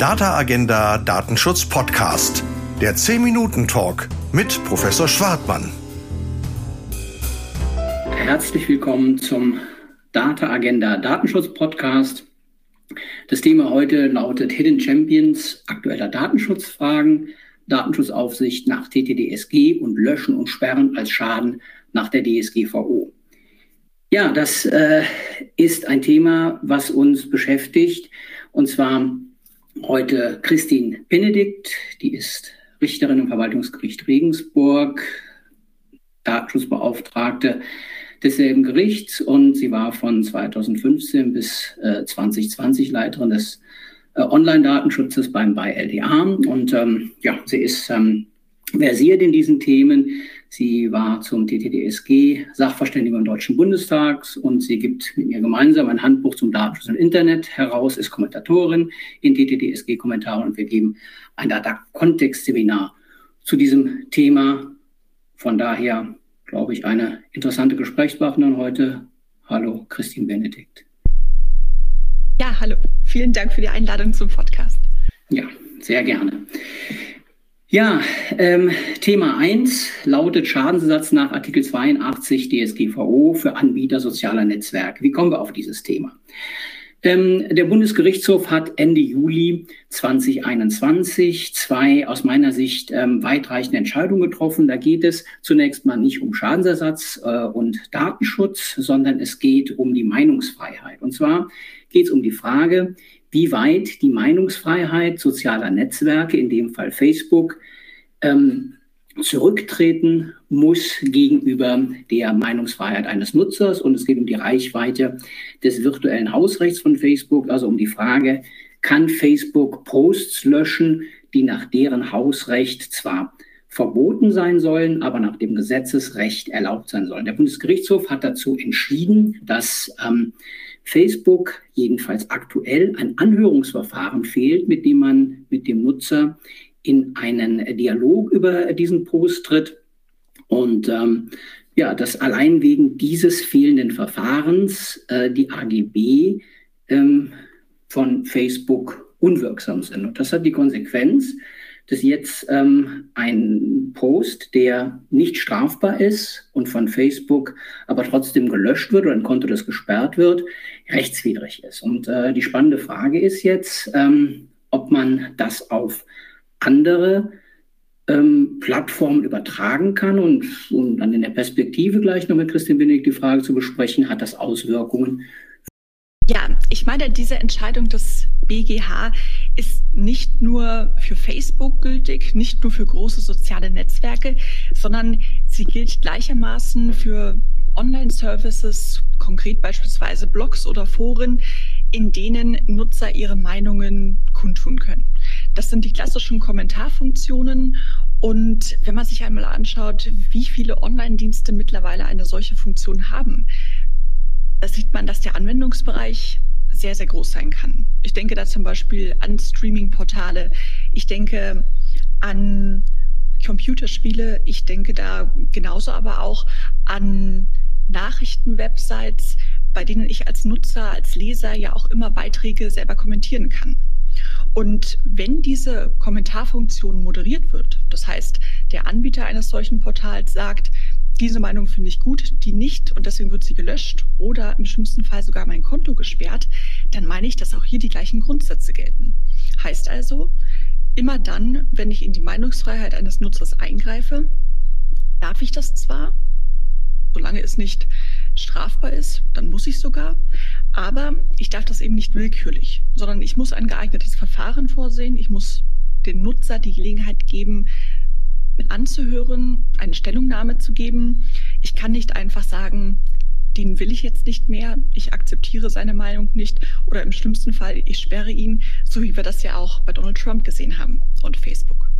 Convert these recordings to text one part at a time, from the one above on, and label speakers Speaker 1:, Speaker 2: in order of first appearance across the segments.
Speaker 1: Data Agenda Datenschutz Podcast. Der 10-Minuten-Talk mit Professor Schwartmann.
Speaker 2: Herzlich willkommen zum Data Agenda Datenschutz Podcast. Das Thema heute lautet Hidden Champions aktueller Datenschutzfragen, Datenschutzaufsicht nach TTDSG und Löschen und Sperren als Schaden nach der DSGVO. Ja, das äh, ist ein Thema, was uns beschäftigt. Und zwar heute Christine Benedikt, die ist Richterin im Verwaltungsgericht Regensburg, Datenschutzbeauftragte desselben Gerichts und sie war von 2015 bis äh, 2020 Leiterin des äh, Online-Datenschutzes beim BayLDA. Und ähm, ja, sie ist ähm, versiert in diesen Themen. Sie war zum TTDSG Sachverständige im Deutschen Bundestag und sie gibt mit mir gemeinsam ein Handbuch zum Datenschutz im Internet heraus, ist Kommentatorin in TTDSG-Kommentaren und wir geben ein Data-Kontext-Seminar zu diesem Thema. Von daher, glaube ich, eine interessante Gesprächspartnerin heute. Hallo, Christine Benedikt.
Speaker 3: Ja, hallo. Vielen Dank für die Einladung zum Podcast.
Speaker 2: Ja, sehr gerne. Ja, ähm, Thema 1 lautet Schadensersatz nach Artikel 82 DSGVO für Anbieter sozialer Netzwerke. Wie kommen wir auf dieses Thema? Ähm, der Bundesgerichtshof hat Ende Juli 2021 zwei aus meiner Sicht ähm, weitreichende Entscheidungen getroffen. Da geht es zunächst mal nicht um Schadensersatz äh, und Datenschutz, sondern es geht um die Meinungsfreiheit. Und zwar geht es um die Frage, wie weit die Meinungsfreiheit sozialer Netzwerke, in dem Fall Facebook, ähm, zurücktreten muss gegenüber der Meinungsfreiheit eines Nutzers. Und es geht um die Reichweite des virtuellen Hausrechts von Facebook, also um die Frage, kann Facebook Posts löschen, die nach deren Hausrecht zwar verboten sein sollen, aber nach dem Gesetzesrecht erlaubt sein sollen. Der Bundesgerichtshof hat dazu entschieden, dass ähm, Facebook jedenfalls aktuell ein Anhörungsverfahren fehlt, mit dem man mit dem Nutzer in einen Dialog über diesen Post tritt. Und ähm, ja, dass allein wegen dieses fehlenden Verfahrens äh, die AGB ähm, von Facebook unwirksam sind. Und das hat die Konsequenz, dass jetzt ähm, ein Post, der nicht strafbar ist und von Facebook aber trotzdem gelöscht wird oder ein Konto, das gesperrt wird, rechtswidrig ist. Und äh, die spannende Frage ist jetzt, ähm, ob man das auf andere ähm, Plattformen übertragen kann. Und um dann in der Perspektive gleich noch mit Christian Binnig die Frage zu besprechen, hat das Auswirkungen
Speaker 3: ja, ich meine, diese Entscheidung des BGH ist nicht nur für Facebook gültig, nicht nur für große soziale Netzwerke, sondern sie gilt gleichermaßen für Online-Services, konkret beispielsweise Blogs oder Foren, in denen Nutzer ihre Meinungen kundtun können. Das sind die klassischen Kommentarfunktionen. Und wenn man sich einmal anschaut, wie viele Online-Dienste mittlerweile eine solche Funktion haben, sieht man, dass der Anwendungsbereich sehr, sehr groß sein kann. Ich denke da zum Beispiel an Streaming-Portale. Ich denke an Computerspiele. Ich denke da genauso aber auch an Nachrichtenwebsites, bei denen ich als Nutzer, als Leser ja auch immer Beiträge selber kommentieren kann. Und wenn diese Kommentarfunktion moderiert wird, das heißt, der Anbieter eines solchen Portals sagt, diese Meinung finde ich gut, die nicht und deswegen wird sie gelöscht oder im schlimmsten Fall sogar mein Konto gesperrt, dann meine ich, dass auch hier die gleichen Grundsätze gelten. Heißt also, immer dann, wenn ich in die Meinungsfreiheit eines Nutzers eingreife, darf ich das zwar, solange es nicht strafbar ist, dann muss ich sogar, aber ich darf das eben nicht willkürlich, sondern ich muss ein geeignetes Verfahren vorsehen, ich muss den Nutzer die Gelegenheit geben, anzuhören, eine Stellungnahme zu geben. Ich kann nicht einfach sagen, den will ich jetzt nicht mehr, ich akzeptiere seine Meinung nicht oder im schlimmsten Fall, ich sperre ihn, so wie wir das ja auch bei Donald Trump gesehen haben und Facebook.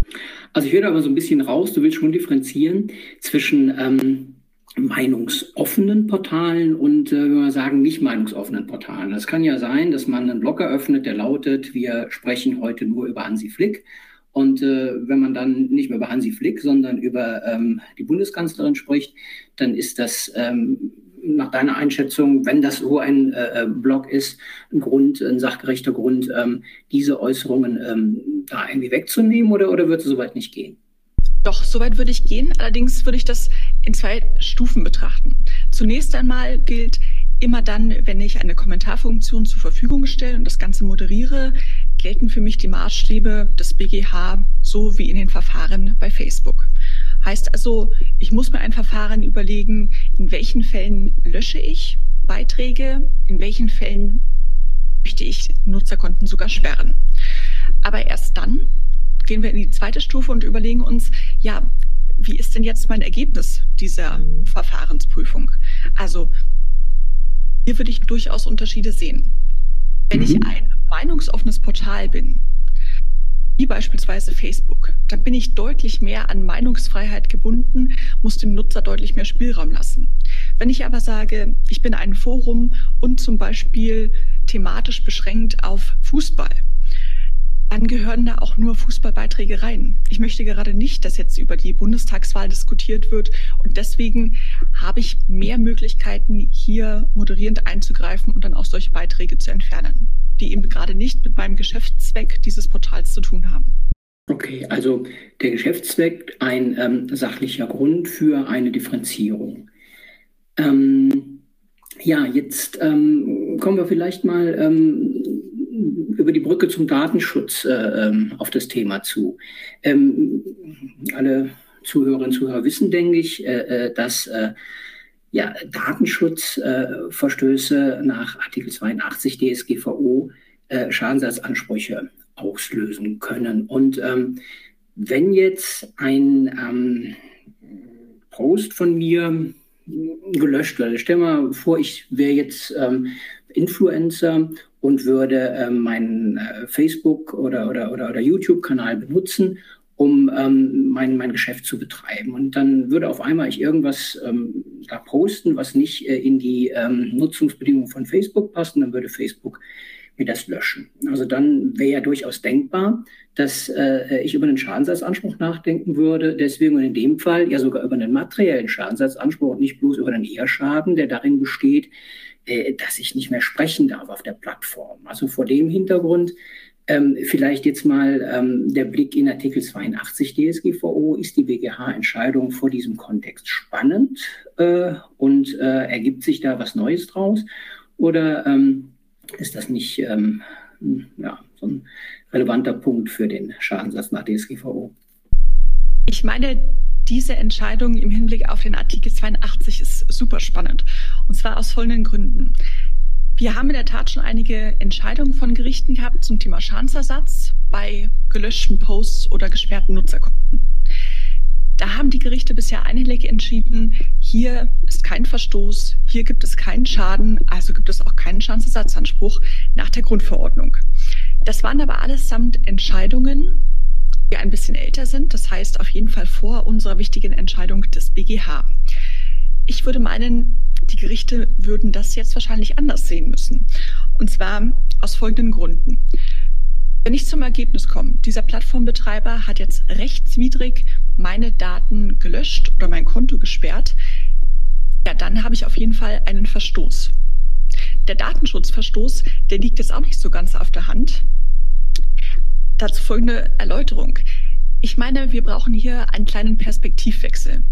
Speaker 2: Also ich höre aber so ein bisschen raus, du willst schon differenzieren zwischen ähm, meinungsoffenen Portalen und, äh, wenn wir sagen, nicht meinungsoffenen Portalen. Es kann ja sein, dass man einen Blog eröffnet, der lautet, wir sprechen heute nur über Hansi Flick und äh, wenn man dann nicht mehr über Hansi Flick, sondern über ähm, die Bundeskanzlerin spricht, dann ist das ähm, nach deiner Einschätzung, wenn das so ein äh, Blog ist, ein Grund, ein sachgerechter Grund, ähm, diese Äußerungen ähm, da irgendwie wegzunehmen oder, oder wird es soweit nicht gehen?
Speaker 3: Doch, soweit würde ich gehen. Allerdings würde ich das in zwei Stufen betrachten. Zunächst einmal gilt, immer dann, wenn ich eine Kommentarfunktion zur Verfügung stelle und das Ganze moderiere, gelten für mich die Maßstäbe des BGH so wie in den Verfahren bei Facebook. Heißt also, ich muss mir ein Verfahren überlegen, in welchen Fällen lösche ich Beiträge, in welchen Fällen möchte ich Nutzerkonten sogar sperren. Aber erst dann gehen wir in die zweite Stufe und überlegen uns, ja, wie ist denn jetzt mein Ergebnis dieser Verfahrensprüfung? Also hier würde ich durchaus Unterschiede sehen. Wenn ich mhm. ein meinungsoffenes Portal bin, wie beispielsweise Facebook, dann bin ich deutlich mehr an Meinungsfreiheit gebunden, muss dem Nutzer deutlich mehr Spielraum lassen. Wenn ich aber sage, ich bin ein Forum und zum Beispiel thematisch beschränkt auf Fußball, dann gehören da auch nur Fußballbeiträge rein. Ich möchte gerade nicht, dass jetzt über die Bundestagswahl diskutiert wird und deswegen habe ich mehr Möglichkeiten, hier moderierend einzugreifen und dann auch solche Beiträge zu entfernen, die eben gerade nicht mit meinem Geschäftszweck dieses Portals zu tun haben.
Speaker 2: Okay, also der Geschäftszweck ein ähm, sachlicher Grund für eine Differenzierung. Ähm, ja, jetzt ähm, kommen wir vielleicht mal ähm, über die Brücke zum Datenschutz äh, ähm, auf das Thema zu. Ähm, alle Zuhörerinnen und Zuhörer wissen, denke ich, äh, äh dass äh, ja, Datenschutzverstöße nach Artikel 82 DSGVO äh, Schadensersatzansprüche auslösen können. Und ähm, wenn jetzt ein ähm, Post von mir gelöscht wird, stell mal vor, ich wäre jetzt ähm, Influencer und würde ähm, meinen äh, Facebook- oder, oder, oder, oder YouTube-Kanal benutzen, um ähm, mein, mein Geschäft zu betreiben. Und dann würde auf einmal ich irgendwas ähm, da posten, was nicht äh, in die ähm, Nutzungsbedingungen von Facebook passt, und dann würde Facebook mir das löschen. Also dann wäre ja durchaus denkbar, dass äh, ich über einen Schadensersatzanspruch nachdenken würde. Deswegen und in dem Fall ja sogar über einen materiellen Schadensersatzanspruch und nicht bloß über einen Eherschaden, der darin besteht, äh, dass ich nicht mehr sprechen darf auf der Plattform. Also vor dem Hintergrund ähm, vielleicht jetzt mal ähm, der Blick in Artikel 82 DSGVO. Ist die BGH-Entscheidung vor diesem Kontext spannend äh, und äh, ergibt sich da was Neues draus? Oder ähm, ist das nicht ähm, ja, so ein relevanter Punkt für den Schadenssatz nach DSGVO?
Speaker 3: Ich meine, diese Entscheidung im Hinblick auf den Artikel 82 ist super spannend. Und zwar aus folgenden Gründen. Wir haben in der Tat schon einige Entscheidungen von Gerichten gehabt zum Thema Schadensersatz bei gelöschten Posts oder gesperrten Nutzerkonten. Da haben die Gerichte bisher einhellig entschieden, hier ist kein Verstoß, hier gibt es keinen Schaden, also gibt es auch keinen Schadensersatzanspruch nach der Grundverordnung. Das waren aber allesamt Entscheidungen, die ein bisschen älter sind, das heißt auf jeden Fall vor unserer wichtigen Entscheidung des BGH. Ich würde meinen, Gerichte würden das jetzt wahrscheinlich anders sehen müssen. Und zwar aus folgenden Gründen. Wenn ich zum Ergebnis komme, dieser Plattformbetreiber hat jetzt rechtswidrig meine Daten gelöscht oder mein Konto gesperrt, ja, dann habe ich auf jeden Fall einen Verstoß. Der Datenschutzverstoß, der liegt jetzt auch nicht so ganz auf der Hand. Dazu folgende Erläuterung. Ich meine, wir brauchen hier einen kleinen Perspektivwechsel.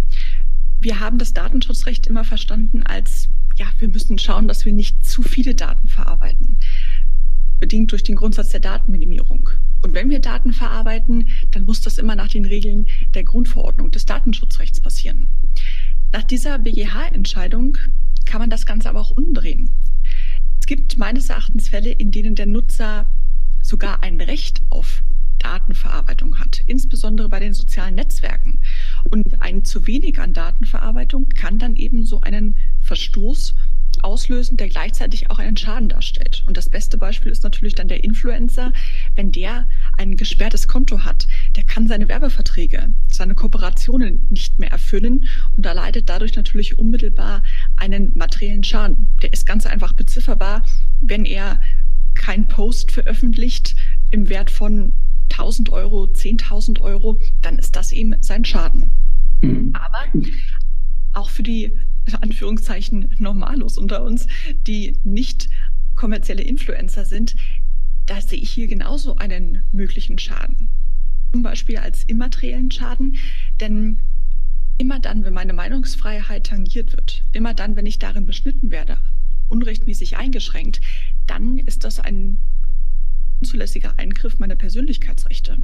Speaker 3: Wir haben das Datenschutzrecht immer verstanden als, ja, wir müssen schauen, dass wir nicht zu viele Daten verarbeiten, bedingt durch den Grundsatz der Datenminimierung. Und wenn wir Daten verarbeiten, dann muss das immer nach den Regeln der Grundverordnung des Datenschutzrechts passieren. Nach dieser BGH-Entscheidung kann man das Ganze aber auch umdrehen. Es gibt meines Erachtens Fälle, in denen der Nutzer sogar ein Recht auf Datenverarbeitung hat, insbesondere bei den sozialen Netzwerken. Und ein zu wenig an Datenverarbeitung kann dann eben so einen Verstoß auslösen, der gleichzeitig auch einen Schaden darstellt. Und das beste Beispiel ist natürlich dann der Influencer. Wenn der ein gesperrtes Konto hat, der kann seine Werbeverträge, seine Kooperationen nicht mehr erfüllen und da leidet dadurch natürlich unmittelbar einen materiellen Schaden. Der ist ganz einfach bezifferbar, wenn er kein Post veröffentlicht im Wert von 1000 Euro, 10.000 Euro, dann ist das eben sein Schaden. Mhm. Aber auch für die in Anführungszeichen Normalos unter uns, die nicht kommerzielle Influencer sind, da sehe ich hier genauso einen möglichen Schaden. Zum Beispiel als immateriellen Schaden, denn immer dann, wenn meine Meinungsfreiheit tangiert wird, immer dann, wenn ich darin beschnitten werde, unrechtmäßig eingeschränkt, dann ist das ein unzulässiger Eingriff meiner Persönlichkeitsrechte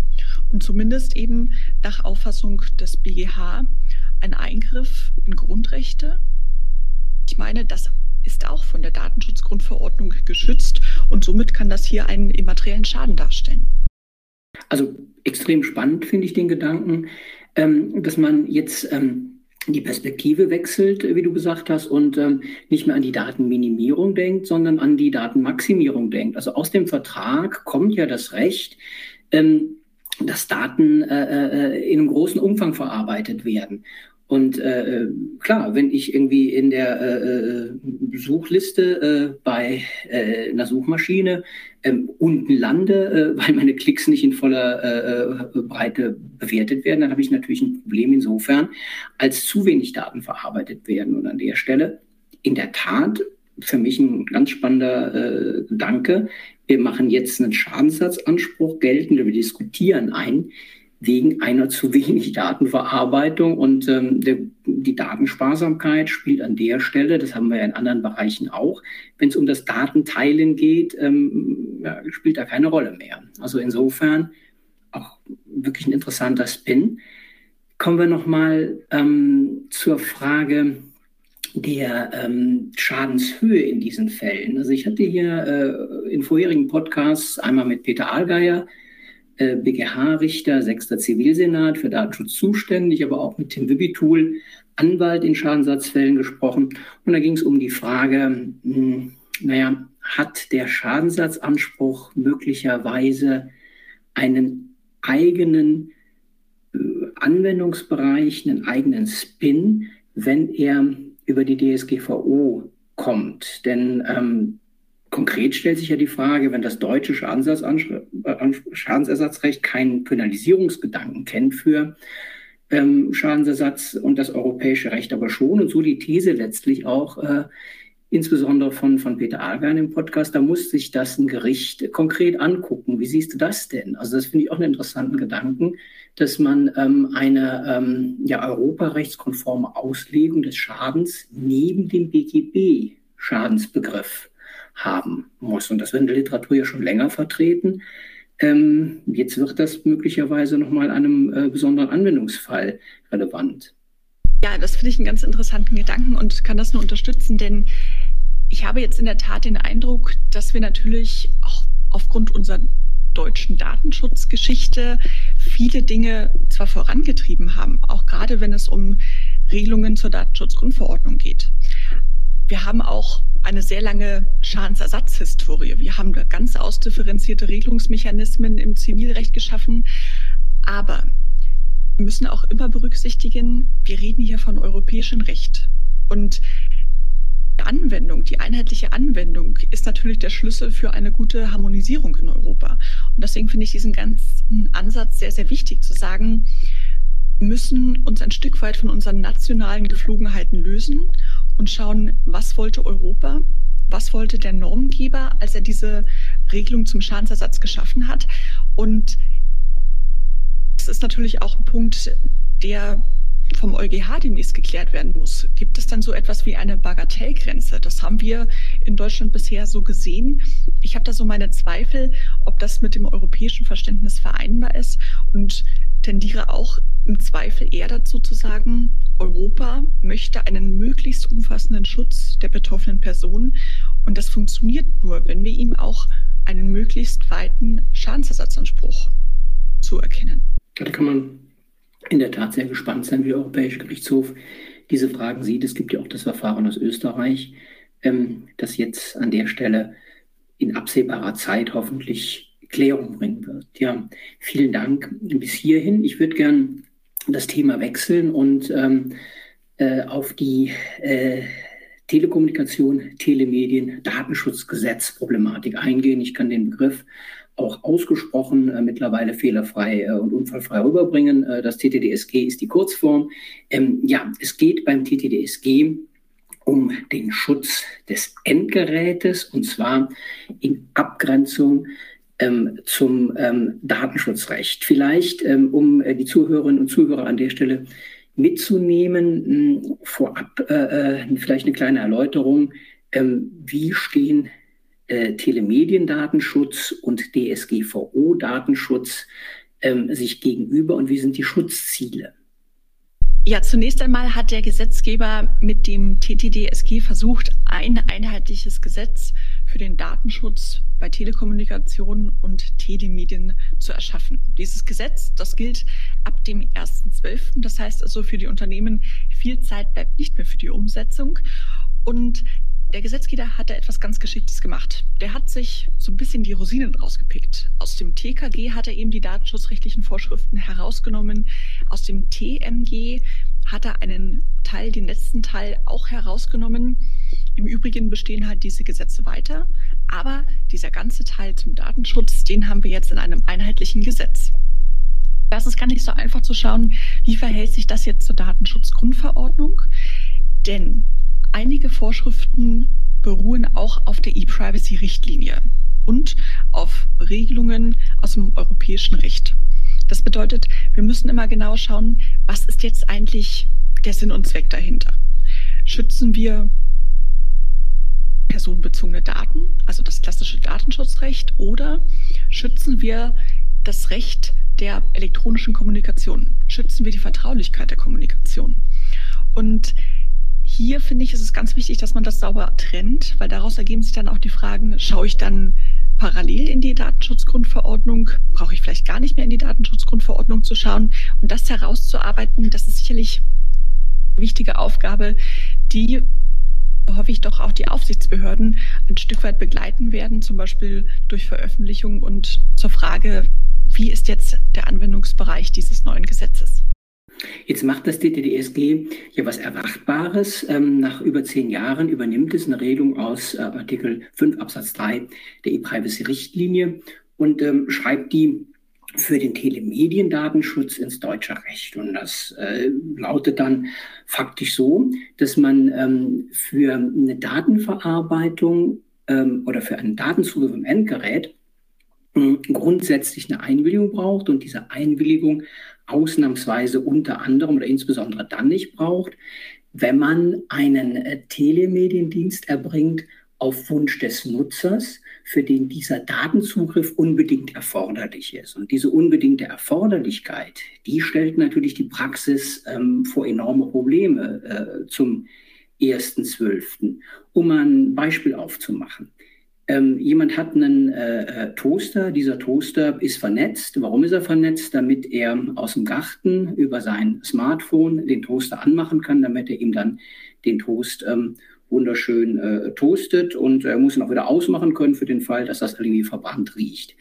Speaker 3: und zumindest eben nach Auffassung des BGH ein Eingriff in Grundrechte. Ich meine, das ist auch von der Datenschutzgrundverordnung geschützt und somit kann das hier einen immateriellen Schaden darstellen.
Speaker 2: Also extrem spannend finde ich den Gedanken, ähm, dass man jetzt ähm, die Perspektive wechselt, wie du gesagt hast, und ähm, nicht mehr an die Datenminimierung denkt, sondern an die Datenmaximierung denkt. Also aus dem Vertrag kommt ja das Recht, ähm, dass Daten äh, äh in einem großen Umfang verarbeitet werden. Und äh, klar, wenn ich irgendwie in der äh, äh Suchliste äh, bei äh, einer Suchmaschine ähm, unten lande, äh, weil meine Klicks nicht in voller äh, äh, Breite bewertet werden, dann habe ich natürlich ein Problem insofern, als zu wenig Daten verarbeitet werden. Und an der Stelle in der Tat für mich ein ganz spannender äh, Gedanke. Wir machen jetzt einen Schadensersatzanspruch geltend, wir diskutieren einen wegen einer zu wenig Datenverarbeitung. Und ähm, der, die Datensparsamkeit spielt an der Stelle, das haben wir ja in anderen Bereichen auch, wenn es um das Datenteilen geht, ähm, ja, spielt da keine Rolle mehr. Also insofern auch wirklich ein interessanter Spin. Kommen wir nochmal ähm, zur Frage der ähm, Schadenshöhe in diesen Fällen. Also ich hatte hier äh, in vorherigen Podcasts einmal mit Peter Allgeier äh, BGH-Richter, sechster Zivilsenat für Datenschutz zuständig, aber auch mit Tim Wibitul, Anwalt in Schadensersatzfällen gesprochen. Und da ging es um die Frage, mh, hm, naja, hat der Schadensersatzanspruch möglicherweise einen eigenen äh, Anwendungsbereich, einen eigenen Spin, wenn er über die DSGVO kommt? Denn ähm, Konkret stellt sich ja die Frage, wenn das deutsche äh, Schadensersatzrecht keinen Penalisierungsgedanken kennt für ähm, Schadensersatz und das europäische Recht aber schon und so die These letztlich auch äh, insbesondere von, von Peter Algern im Podcast, da muss sich das ein Gericht konkret angucken. Wie siehst du das denn? Also das finde ich auch einen interessanten Gedanken, dass man ähm, eine ähm, ja, europarechtskonforme Auslegung des Schadens neben dem BGB-Schadensbegriff haben muss. Und das wird in der Literatur ja schon länger vertreten. Ähm, jetzt wird das möglicherweise nochmal einem äh, besonderen Anwendungsfall relevant.
Speaker 3: Ja, das finde ich einen ganz interessanten Gedanken und kann das nur unterstützen, denn ich habe jetzt in der Tat den Eindruck, dass wir natürlich auch aufgrund unserer deutschen Datenschutzgeschichte viele Dinge zwar vorangetrieben haben, auch gerade wenn es um Regelungen zur Datenschutzgrundverordnung geht. Wir haben auch eine sehr lange Schadensersatzhistorie. Wir haben ganz ausdifferenzierte Regelungsmechanismen im Zivilrecht geschaffen. Aber wir müssen auch immer berücksichtigen, wir reden hier von europäischem Recht. Und die Anwendung, die einheitliche Anwendung ist natürlich der Schlüssel für eine gute Harmonisierung in Europa. Und deswegen finde ich diesen ganzen Ansatz sehr, sehr wichtig zu sagen, wir müssen uns ein Stück weit von unseren nationalen Geflogenheiten lösen und schauen, was wollte Europa, was wollte der Normgeber, als er diese Regelung zum Schadensersatz geschaffen hat. Und das ist natürlich auch ein Punkt, der vom EuGH demnächst geklärt werden muss. Gibt es dann so etwas wie eine Bagatellgrenze? Das haben wir in Deutschland bisher so gesehen. Ich habe da so meine Zweifel, ob das mit dem europäischen Verständnis vereinbar ist und tendiere auch im Zweifel eher dazu zu sagen, Europa möchte einen möglichst umfassenden Schutz der betroffenen Personen und das funktioniert nur, wenn wir ihm auch einen möglichst weiten Schadensersatzanspruch zuerkennen.
Speaker 2: Da kann man in der Tat sehr gespannt sein, wie der Europäische Gerichtshof diese Fragen sieht. Es gibt ja auch das Verfahren aus Österreich, ähm, das jetzt an der Stelle in absehbarer Zeit hoffentlich Klärung bringen wird. Ja, vielen Dank bis hierhin. Ich würde gern das Thema wechseln und ähm, äh, auf die äh, Telekommunikation, Telemedien, Datenschutzgesetz Problematik eingehen. Ich kann den Begriff auch ausgesprochen äh, mittlerweile fehlerfrei äh, und unfallfrei rüberbringen. Äh, das TTDSG ist die Kurzform. Ähm, ja, es geht beim TTDSG um den Schutz des Endgerätes und zwar in Abgrenzung ähm, zum ähm, Datenschutzrecht. Vielleicht, ähm, um äh, die Zuhörerinnen und Zuhörer an der Stelle mitzunehmen, mh, vorab äh, äh, vielleicht eine kleine Erläuterung. Ähm, wie stehen äh, Telemediendatenschutz und DSGVO-Datenschutz ähm, sich gegenüber und wie sind die Schutzziele?
Speaker 3: Ja, zunächst einmal hat der Gesetzgeber mit dem TTDSG versucht, ein einheitliches Gesetz für den Datenschutz bei Telekommunikation und Telemedien zu erschaffen. Dieses Gesetz, das gilt ab dem 1.12. Das heißt also für die Unternehmen, viel Zeit bleibt nicht mehr für die Umsetzung. Und der Gesetzgeber hat da etwas ganz Geschicktes gemacht. Der hat sich so ein bisschen die Rosinen rausgepickt. Aus dem TKG hat er eben die datenschutzrechtlichen Vorschriften herausgenommen. Aus dem TMG hat er einen Teil, den letzten Teil auch herausgenommen. Im Übrigen bestehen halt diese Gesetze weiter. Aber dieser ganze Teil zum Datenschutz, den haben wir jetzt in einem einheitlichen Gesetz. Das ist gar nicht so einfach zu schauen, wie verhält sich das jetzt zur Datenschutzgrundverordnung. Denn Einige Vorschriften beruhen auch auf der E-Privacy-Richtlinie und auf Regelungen aus dem europäischen Recht. Das bedeutet, wir müssen immer genau schauen, was ist jetzt eigentlich der Sinn und Zweck dahinter. Schützen wir personenbezogene Daten, also das klassische Datenschutzrecht, oder schützen wir das Recht der elektronischen Kommunikation? Schützen wir die Vertraulichkeit der Kommunikation? Und hier finde ich, ist es ganz wichtig, dass man das sauber trennt, weil daraus ergeben sich dann auch die Fragen, schaue ich dann parallel in die Datenschutzgrundverordnung, brauche ich vielleicht gar nicht mehr in die Datenschutzgrundverordnung zu schauen und das herauszuarbeiten, das ist sicherlich eine wichtige Aufgabe, die hoffe ich doch auch die Aufsichtsbehörden ein Stück weit begleiten werden, zum Beispiel durch Veröffentlichung und zur Frage, wie ist jetzt der Anwendungsbereich dieses neuen Gesetzes?
Speaker 2: Jetzt macht das DTDSG ja was Erwartbares. Ähm, nach über zehn Jahren übernimmt es eine Regelung aus äh, Artikel 5 Absatz 3 der E-Privacy-Richtlinie und ähm, schreibt die für den Telemediendatenschutz ins deutsche Recht. Und das äh, lautet dann faktisch so, dass man ähm, für eine Datenverarbeitung ähm, oder für einen Datenzugriff im Endgerät äh, grundsätzlich eine Einwilligung braucht und diese Einwilligung ausnahmsweise unter anderem oder insbesondere dann nicht braucht, wenn man einen äh, Telemediendienst erbringt auf Wunsch des Nutzers, für den dieser Datenzugriff unbedingt erforderlich ist. Und diese unbedingte Erforderlichkeit, die stellt natürlich die Praxis ähm, vor enorme Probleme äh, zum 1.12. Um ein Beispiel aufzumachen. Ähm, jemand hat einen äh, äh, Toaster, dieser Toaster ist vernetzt. Warum ist er vernetzt? Damit er aus dem Garten über sein Smartphone den Toaster anmachen kann, damit er ihm dann den Toast ähm, wunderschön äh, toastet und er muss ihn auch wieder ausmachen können für den Fall, dass das irgendwie verbrannt riecht.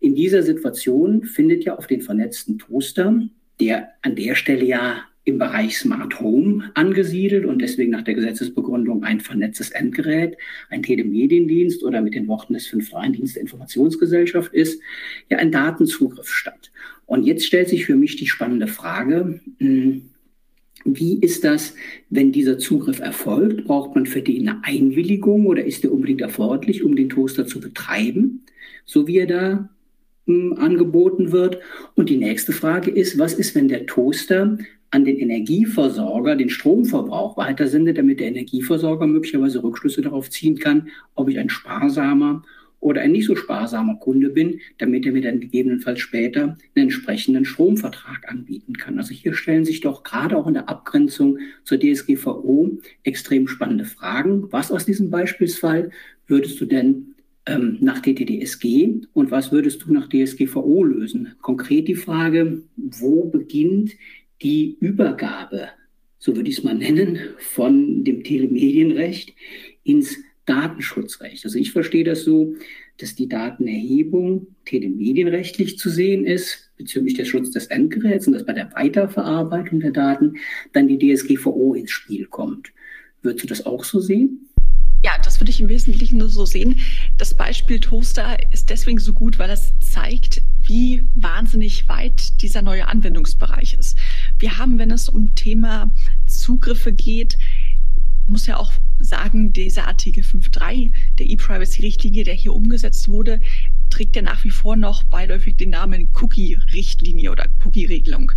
Speaker 2: In dieser Situation findet ja auf den vernetzten Toaster, der an der Stelle ja im Bereich Smart Home angesiedelt und deswegen nach der Gesetzesbegründung ein vernetztes Endgerät, ein Telemediendienst oder mit den Worten des 5.3 Dienst der Informationsgesellschaft ist, ja ein Datenzugriff statt. Und jetzt stellt sich für mich die spannende Frage, hm, wie ist das, wenn dieser Zugriff erfolgt? Braucht man für den eine Einwilligung oder ist der unbedingt erforderlich, um den Toaster zu betreiben, so wie er da hm, angeboten wird? Und die nächste Frage ist, was ist, wenn der Toaster an den Energieversorger den Stromverbrauch weitersendet, damit der Energieversorger möglicherweise Rückschlüsse darauf ziehen kann, ob ich ein sparsamer oder ein nicht so sparsamer Kunde bin, damit er mir dann gegebenenfalls später einen entsprechenden Stromvertrag anbieten kann. Also hier stellen sich doch gerade auch in der Abgrenzung zur DSGVO extrem spannende Fragen. Was aus diesem Beispielsfall würdest du denn ähm, nach DTDSG und was würdest du nach DSGVO lösen? Konkret die Frage, wo beginnt die Übergabe, so würde ich es mal nennen, von dem Telemedienrecht ins Datenschutzrecht. Also ich verstehe das so, dass die Datenerhebung telemedienrechtlich zu sehen ist bezüglich des Schutzes des Endgeräts und dass bei der Weiterverarbeitung der Daten dann die DSGVO ins Spiel kommt. Würdest du das auch so sehen?
Speaker 3: Ja, das würde ich im Wesentlichen nur so sehen. Das Beispiel Toaster ist deswegen so gut, weil das zeigt, wie wahnsinnig weit dieser neue Anwendungsbereich ist. Wir haben, wenn es um Thema Zugriffe geht, muss ja auch sagen, dieser Artikel 5.3 der E-Privacy-Richtlinie, der hier umgesetzt wurde, trägt ja nach wie vor noch beiläufig den Namen Cookie-Richtlinie oder Cookie-Regelung.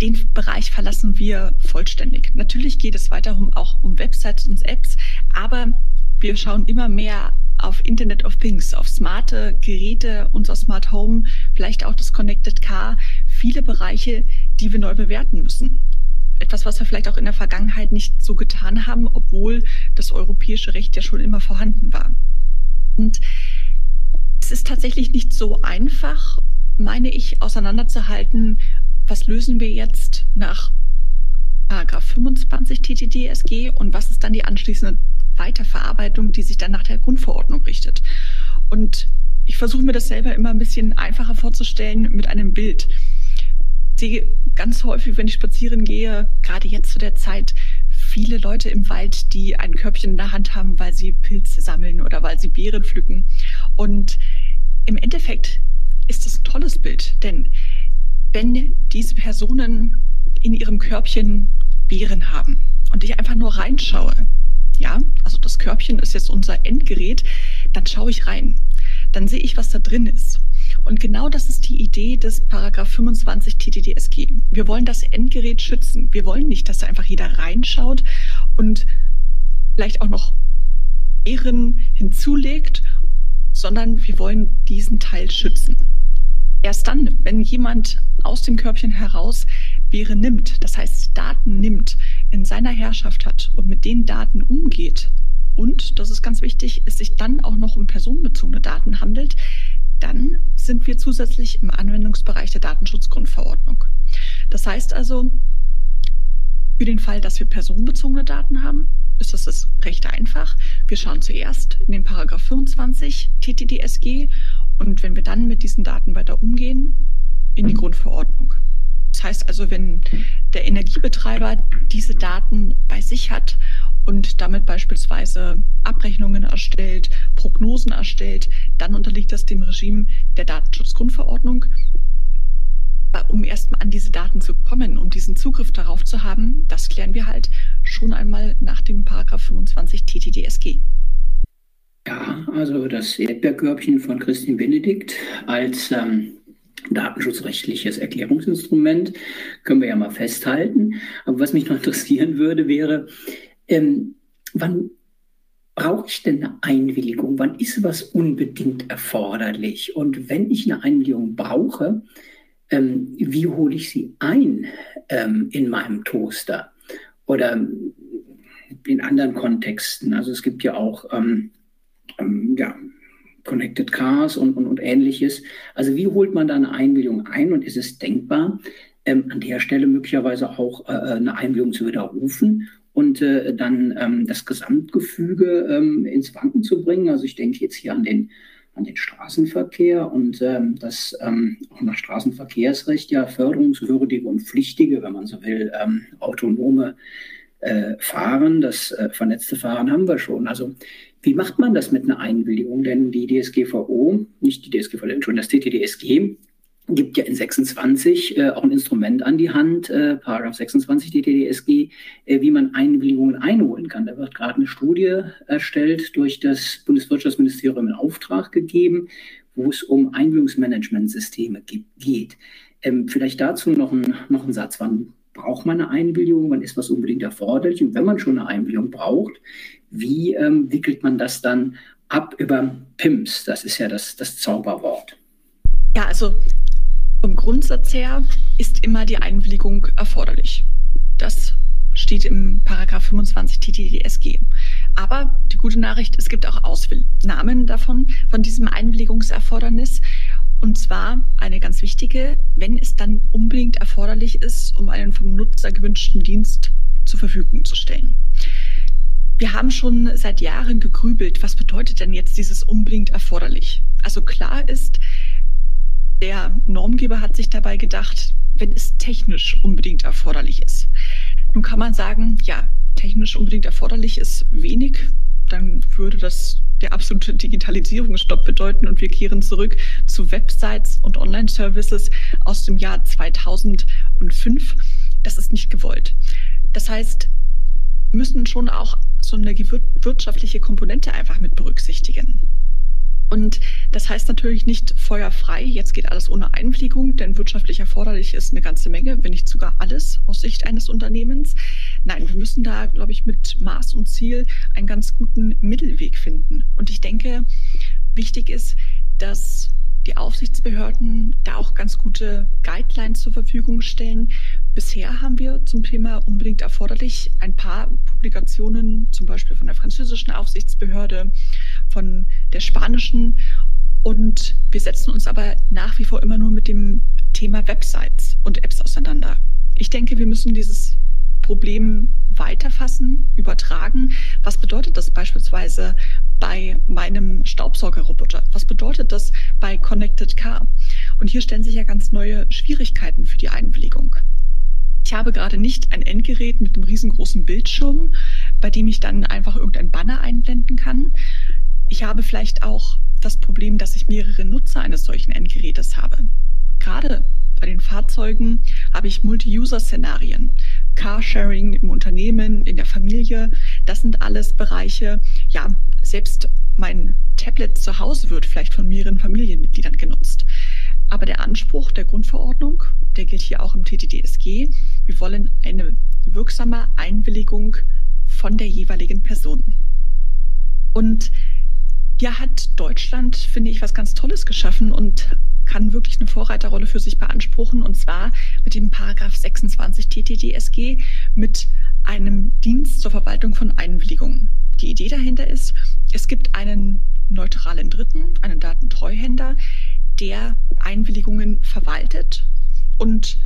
Speaker 3: Den Bereich verlassen wir vollständig. Natürlich geht es weiterhin auch um Websites und Apps, aber wir schauen immer mehr auf Internet of Things, auf smarte Geräte, unser Smart Home, vielleicht auch das Connected Car, viele Bereiche, die wir neu bewerten müssen. Etwas, was wir vielleicht auch in der Vergangenheit nicht so getan haben, obwohl das europäische Recht ja schon immer vorhanden war. Und es ist tatsächlich nicht so einfach, meine ich, auseinanderzuhalten, was lösen wir jetzt nach Paragraph 25 TTDSG und was ist dann die anschließende Weiterverarbeitung, die sich dann nach der Grundverordnung richtet. Und ich versuche mir das selber immer ein bisschen einfacher vorzustellen mit einem Bild. Sehe ganz häufig, wenn ich spazieren gehe, gerade jetzt zu der Zeit, viele Leute im Wald, die ein Körbchen in der Hand haben, weil sie Pilze sammeln oder weil sie Beeren pflücken. Und im Endeffekt ist das ein tolles Bild, denn wenn diese Personen in ihrem Körbchen Beeren haben und ich einfach nur reinschaue, ja, also das Körbchen ist jetzt unser Endgerät, dann schaue ich rein. Dann sehe ich, was da drin ist. Und genau das ist die Idee des Paragraph 25 TTDSG. Wir wollen das Endgerät schützen. Wir wollen nicht, dass da einfach jeder reinschaut und vielleicht auch noch Ehren hinzulegt, sondern wir wollen diesen Teil schützen. Erst dann, wenn jemand aus dem Körbchen heraus Beere nimmt, das heißt Daten nimmt, in seiner Herrschaft hat und mit den Daten umgeht und, das ist ganz wichtig, es sich dann auch noch um personenbezogene Daten handelt, dann sind wir zusätzlich im Anwendungsbereich der Datenschutzgrundverordnung. Das heißt also, für den Fall, dass wir personenbezogene Daten haben, ist das, das recht einfach. Wir schauen zuerst in den Paragraph 25 TTDSG und wenn wir dann mit diesen Daten weiter umgehen, in die Grundverordnung. Das heißt also, wenn der Energiebetreiber diese Daten bei sich hat und damit beispielsweise Abrechnungen erstellt, Prognosen erstellt, dann unterliegt das dem Regime der Datenschutzgrundverordnung. Um erstmal an diese Daten zu kommen, um diesen Zugriff darauf zu haben, das klären wir halt schon einmal nach dem Paragraph 25 TTDSG.
Speaker 2: Ja, also das Erdbeerkörbchen von Christine Benedikt als ähm, datenschutzrechtliches Erklärungsinstrument, können wir ja mal festhalten. Aber was mich noch interessieren würde, wäre, ähm, wann brauche ich denn eine Einwilligung? Wann ist was unbedingt erforderlich? Und wenn ich eine Einwilligung brauche, ähm, wie hole ich sie ein ähm, in meinem Toaster? Oder in anderen Kontexten. Also es gibt ja auch ähm, ähm ja, Connected Cars und, und, und ähnliches. Also wie holt man da eine Einwilligung ein und ist es denkbar, ähm, an der Stelle möglicherweise auch äh, eine Einwilligung zu widerrufen und äh, dann ähm, das Gesamtgefüge ähm, ins Wanken zu bringen? Also ich denke jetzt hier an den an den Straßenverkehr und ähm, das ähm, auch nach Straßenverkehrsrecht ja förderungswürdige und pflichtige, wenn man so will, ähm, autonome äh, Fahren, das äh, vernetzte Fahren haben wir schon. Also wie macht man das mit einer Einwilligung? Denn die DSGVO, nicht die DSGVO, schon das TTDSG, gibt ja in 26 äh, auch ein Instrument an die Hand, äh, Paragraph 26 DTDSG, äh, wie man Einwilligungen einholen kann. Da wird gerade eine Studie erstellt, durch das Bundeswirtschaftsministerium in Auftrag gegeben, wo es um Einwilligungsmanagementsysteme geht. Ähm, vielleicht dazu noch ein, noch ein Satz. Wann braucht man eine Einwilligung? Wann ist was unbedingt erforderlich? Und wenn man schon eine Einwilligung braucht, wie ähm, wickelt man das dann ab über PIMS? Das ist ja das, das Zauberwort.
Speaker 3: Ja, also vom Grundsatz her ist immer die Einwilligung erforderlich. Das steht im Paragraph 25 TTDSG. Aber die gute Nachricht, es gibt auch Ausnahmen davon, von diesem Einwilligungserfordernis. Und zwar eine ganz wichtige, wenn es dann unbedingt erforderlich ist, um einen vom Nutzer gewünschten Dienst zur Verfügung zu stellen. Wir haben schon seit Jahren gegrübelt, was bedeutet denn jetzt dieses unbedingt erforderlich? Also klar ist, der Normgeber hat sich dabei gedacht, wenn es technisch unbedingt erforderlich ist. Nun kann man sagen, ja, technisch unbedingt erforderlich ist wenig, dann würde das der absolute Digitalisierungsstopp bedeuten und wir kehren zurück zu Websites und Online-Services aus dem Jahr 2005. Das ist nicht gewollt. Das heißt, müssen schon auch so eine wirtschaftliche Komponente einfach mit berücksichtigen. Und das heißt natürlich nicht feuerfrei, jetzt geht alles ohne Einfliegung, denn wirtschaftlich erforderlich ist eine ganze Menge, wenn nicht sogar alles aus Sicht eines Unternehmens. Nein, wir müssen da, glaube ich, mit Maß und Ziel einen ganz guten Mittelweg finden. Und ich denke, wichtig ist, dass die Aufsichtsbehörden da auch ganz gute Guidelines zur Verfügung stellen. Bisher haben wir zum Thema unbedingt erforderlich ein paar Publikationen, zum Beispiel von der französischen Aufsichtsbehörde, von der spanischen. Und wir setzen uns aber nach wie vor immer nur mit dem Thema Websites und Apps auseinander. Ich denke, wir müssen dieses Problem weiterfassen, übertragen. Was bedeutet das beispielsweise bei meinem Staubsaugerroboter? Was bedeutet das bei Connected Car? Und hier stellen sich ja ganz neue Schwierigkeiten für die Einwilligung. Ich habe gerade nicht ein Endgerät mit einem riesengroßen Bildschirm, bei dem ich dann einfach irgendein Banner einblenden kann. Ich habe vielleicht auch das Problem, dass ich mehrere Nutzer eines solchen Endgerätes habe. Gerade bei den Fahrzeugen habe ich Multi-User-Szenarien. Carsharing im Unternehmen, in der Familie, das sind alles Bereiche, ja, selbst mein Tablet zu Hause wird vielleicht von mehreren Familienmitgliedern genutzt. Aber der Anspruch der Grundverordnung, der gilt hier auch im TTDSG. Wir wollen eine wirksame Einwilligung von der jeweiligen Person. Und ja, hat Deutschland, finde ich, was ganz Tolles geschaffen und kann wirklich eine Vorreiterrolle für sich beanspruchen, und zwar mit dem Paragraph 26 TTDSG mit einem Dienst zur Verwaltung von Einwilligungen. Die Idee dahinter ist, es gibt einen neutralen Dritten, einen Datentreuhänder, der Einwilligungen verwaltet und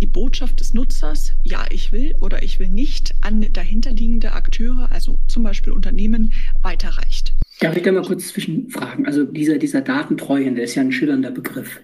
Speaker 3: die Botschaft des Nutzers, ja, ich will oder ich will nicht, an dahinterliegende Akteure, also zum Beispiel Unternehmen, weiterreicht.
Speaker 2: Darf ich da mal kurz zwischenfragen? Also dieser, dieser Datentreuhänder ist ja ein schillernder Begriff,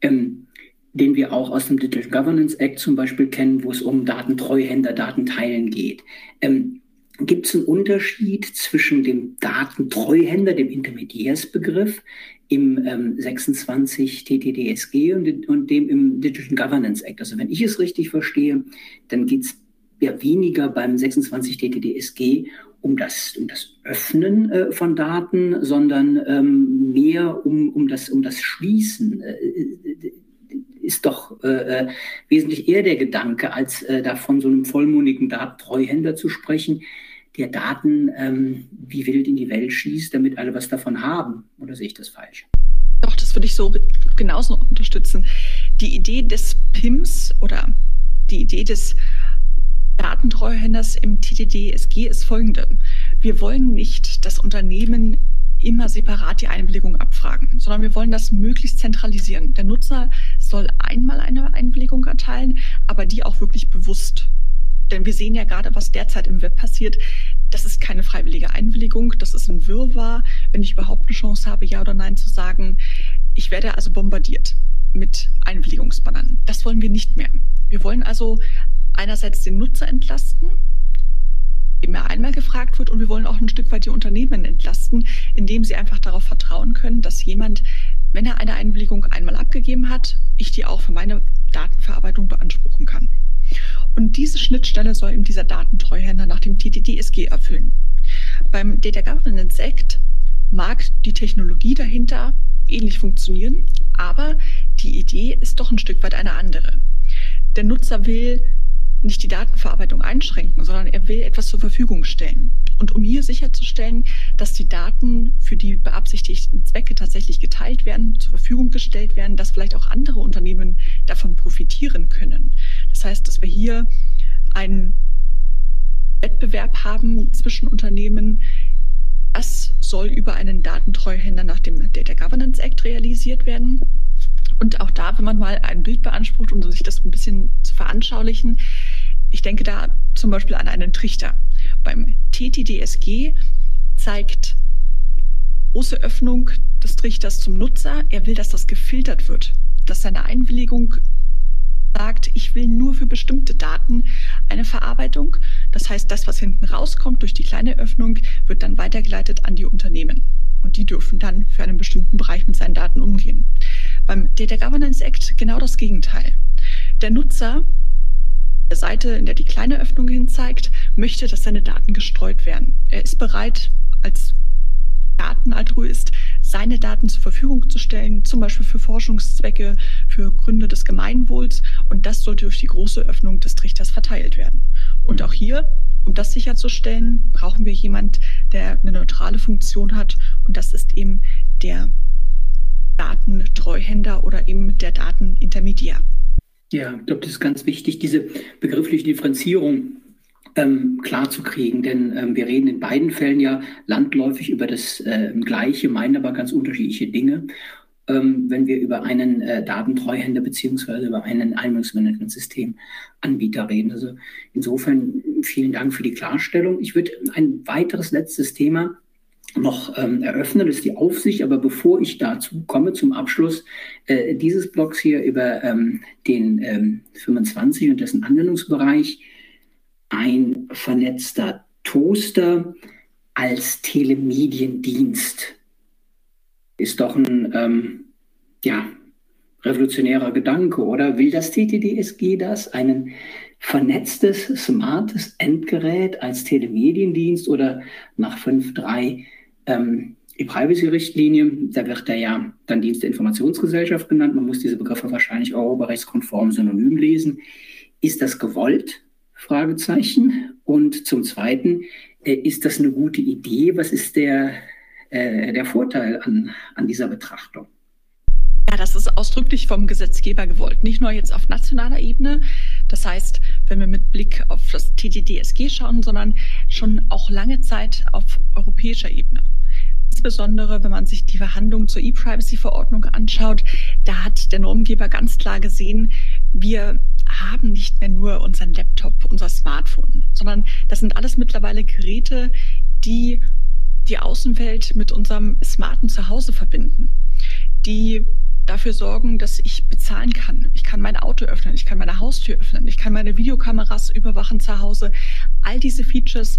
Speaker 2: ähm, den wir auch aus dem Digital Governance Act zum Beispiel kennen, wo es um Datentreuhänder, Datenteilen geht. Ähm, Gibt es einen Unterschied zwischen dem Datentreuhänder, dem Intermediärsbegriff im ähm, 26 TTDSG und, und, dem im Digital Governance Act? Also wenn ich es richtig verstehe, dann geht es ja weniger beim 26 TTDSG um das, um das Öffnen äh, von Daten, sondern ähm, mehr um, um, das, um das Schließen. Äh, äh ist doch äh, äh, wesentlich eher der Gedanke, als äh, da von so einem vollmundigen Datentreuhänder zu sprechen, der Daten ähm, wie wild in die Welt schießt, damit alle was davon haben. Oder sehe ich das falsch?
Speaker 3: Doch, das würde ich so genauso unterstützen. Die Idee des PIMs oder die Idee des Datentreuhänders im TTD-SG ist folgende. Wir wollen nicht, dass Unternehmen immer separat die Einwilligung abfragen, sondern wir wollen das möglichst zentralisieren. Der Nutzer soll einmal eine Einwilligung erteilen, aber die auch wirklich bewusst. Denn wir sehen ja gerade, was derzeit im Web passiert. Das ist keine freiwillige Einwilligung, das ist ein Wirrwarr. Wenn ich überhaupt eine Chance habe, ja oder nein zu sagen, ich werde also bombardiert mit Einwilligungsbannern. Das wollen wir nicht mehr. Wir wollen also einerseits den Nutzer entlasten, indem er einmal gefragt wird, und wir wollen auch ein Stück weit die Unternehmen entlasten, indem sie einfach darauf vertrauen können, dass jemand, wenn er eine Einwilligung einmal abgegeben hat, ich die auch für meine Datenverarbeitung beanspruchen kann. Und diese Schnittstelle soll eben dieser Datentreuhänder nach dem TTDSG erfüllen. Beim Data Governance Act mag die Technologie dahinter ähnlich funktionieren, aber die Idee ist doch ein Stück weit eine andere. Der Nutzer will nicht die Datenverarbeitung einschränken, sondern er will etwas zur Verfügung stellen. Und um hier sicherzustellen, dass die Daten für die beabsichtigten Zwecke tatsächlich geteilt werden, zur Verfügung gestellt werden, dass vielleicht auch andere Unternehmen davon profitieren können. Das heißt, dass wir hier einen Wettbewerb haben zwischen Unternehmen. Das soll über einen Datentreuhänder nach dem Data Governance Act realisiert werden. Und auch da, wenn man mal ein Bild beansprucht, um sich das ein bisschen zu veranschaulichen, ich denke da zum Beispiel an einen Trichter. Beim TTDSG zeigt große Öffnung des Trichters zum Nutzer. Er will, dass das gefiltert wird, dass seine Einwilligung sagt, ich will nur für bestimmte Daten eine Verarbeitung. Das heißt, das, was hinten rauskommt durch die kleine Öffnung, wird dann weitergeleitet an die Unternehmen. Und die dürfen dann für einen bestimmten Bereich mit seinen Daten umgehen. Beim Data Governance Act genau das Gegenteil. Der Nutzer der Seite, in der die kleine Öffnung hin zeigt, möchte, dass seine Daten gestreut werden. Er ist bereit, als Datenaltruist seine Daten zur Verfügung zu stellen, zum Beispiel für Forschungszwecke, für Gründe des Gemeinwohls. Und das sollte durch die große Öffnung des Trichters verteilt werden. Und auch hier, um das sicherzustellen, brauchen wir jemand, der eine neutrale Funktion hat. Und das ist eben der Datentreuhänder oder eben der Datenintermediär.
Speaker 2: Ja, ich glaube, das ist ganz wichtig, diese begriffliche Differenzierung ähm, klar zu kriegen, denn ähm, wir reden in beiden Fällen ja landläufig über das äh, Gleiche, meinen aber ganz unterschiedliche Dinge. Ähm, wenn wir über einen äh, Datentreuhänder beziehungsweise über einen Einwilligungsmanagementsystem-Anbieter reden. Also insofern vielen Dank für die Klarstellung. Ich würde ein weiteres letztes Thema noch ähm, eröffnen, das ist die Aufsicht. Aber bevor ich dazu komme, zum Abschluss äh, dieses Blogs hier über ähm, den ähm, 25 und dessen Anwendungsbereich, ein vernetzter Toaster als Telemediendienst ist doch ein ähm, ja, revolutionärer Gedanke, oder? Will das TTDSG das? Ein vernetztes, smartes Endgerät als Telemediendienst oder nach 5.3 ähm, E-Privacy-Richtlinie, da wird der ja dann Dienst der Informationsgesellschaft genannt. Man muss diese Begriffe wahrscheinlich europarechtskonform synonym lesen. Ist das gewollt? Fragezeichen. Und zum Zweiten, äh, ist das eine gute Idee? Was ist der, äh, der Vorteil an, an dieser Betrachtung?
Speaker 3: Ja, das ist ausdrücklich vom Gesetzgeber gewollt. Nicht nur jetzt auf nationaler Ebene. Das heißt, wenn wir mit Blick auf das TTDSG schauen, sondern schon auch lange Zeit auf europäischer Ebene. Insbesondere, wenn man sich die Verhandlungen zur E-Privacy-Verordnung anschaut, da hat der Normgeber ganz klar gesehen, wir haben nicht mehr nur unseren Laptop, unser Smartphone, sondern das sind alles mittlerweile Geräte, die die Außenwelt mit unserem smarten Zuhause verbinden, die dafür sorgen, dass ich bezahlen kann. Ich kann mein Auto öffnen, ich kann meine Haustür öffnen, ich kann meine Videokameras überwachen zu Hause. All diese Features,